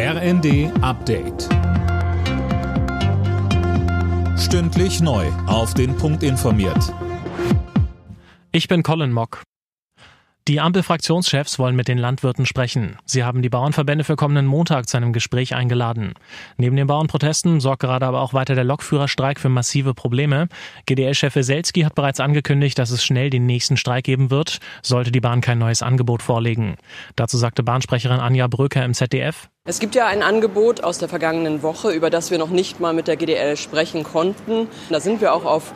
RND Update. Stündlich neu. Auf den Punkt informiert. Ich bin Colin Mock. Die Ampel-Fraktionschefs wollen mit den Landwirten sprechen. Sie haben die Bauernverbände für kommenden Montag zu einem Gespräch eingeladen. Neben den Bauernprotesten sorgt gerade aber auch weiter der Lokführerstreik für massive Probleme. GDL-Chef Weselski hat bereits angekündigt, dass es schnell den nächsten Streik geben wird, sollte die Bahn kein neues Angebot vorlegen. Dazu sagte Bahnsprecherin Anja Bröker im ZDF. Es gibt ja ein Angebot aus der vergangenen Woche, über das wir noch nicht mal mit der GDL sprechen konnten. Da sind wir auch auf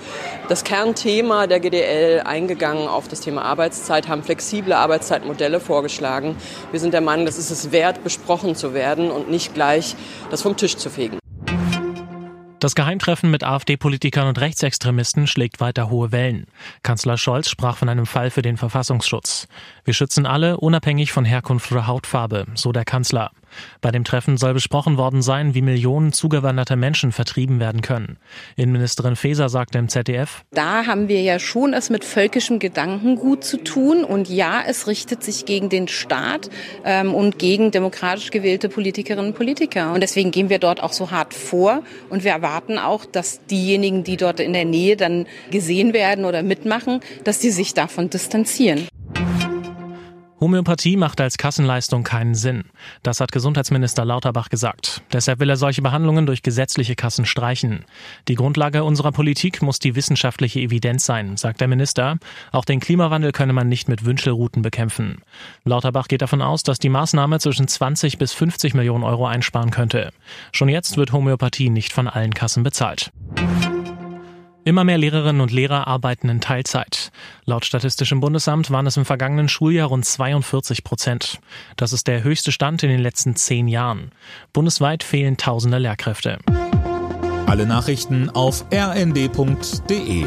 das Kernthema der GDL eingegangen, auf das Thema Arbeitszeit, haben flexible Arbeitszeitmodelle vorgeschlagen. Wir sind der Meinung, das ist es wert, besprochen zu werden und nicht gleich das vom Tisch zu fegen. Das Geheimtreffen mit AfD-Politikern und Rechtsextremisten schlägt weiter hohe Wellen. Kanzler Scholz sprach von einem Fall für den Verfassungsschutz. Wir schützen alle, unabhängig von Herkunft oder Hautfarbe, so der Kanzler. Bei dem Treffen soll besprochen worden sein, wie Millionen zugewanderter Menschen vertrieben werden können. Innenministerin Faeser sagte im ZDF, Da haben wir ja schon es mit völkischem Gedankengut zu tun. Und ja, es richtet sich gegen den Staat ähm, und gegen demokratisch gewählte Politikerinnen und Politiker. Und deswegen gehen wir dort auch so hart vor. Und wir erwarten auch, dass diejenigen, die dort in der Nähe dann gesehen werden oder mitmachen, dass die sich davon distanzieren. Homöopathie macht als Kassenleistung keinen Sinn. Das hat Gesundheitsminister Lauterbach gesagt. Deshalb will er solche Behandlungen durch gesetzliche Kassen streichen. Die Grundlage unserer Politik muss die wissenschaftliche Evidenz sein, sagt der Minister. Auch den Klimawandel könne man nicht mit Wünschelrouten bekämpfen. Lauterbach geht davon aus, dass die Maßnahme zwischen 20 bis 50 Millionen Euro einsparen könnte. Schon jetzt wird Homöopathie nicht von allen Kassen bezahlt. Immer mehr Lehrerinnen und Lehrer arbeiten in Teilzeit. Laut Statistischem Bundesamt waren es im vergangenen Schuljahr rund 42 Prozent. Das ist der höchste Stand in den letzten zehn Jahren. Bundesweit fehlen tausende Lehrkräfte. Alle Nachrichten auf rnd.de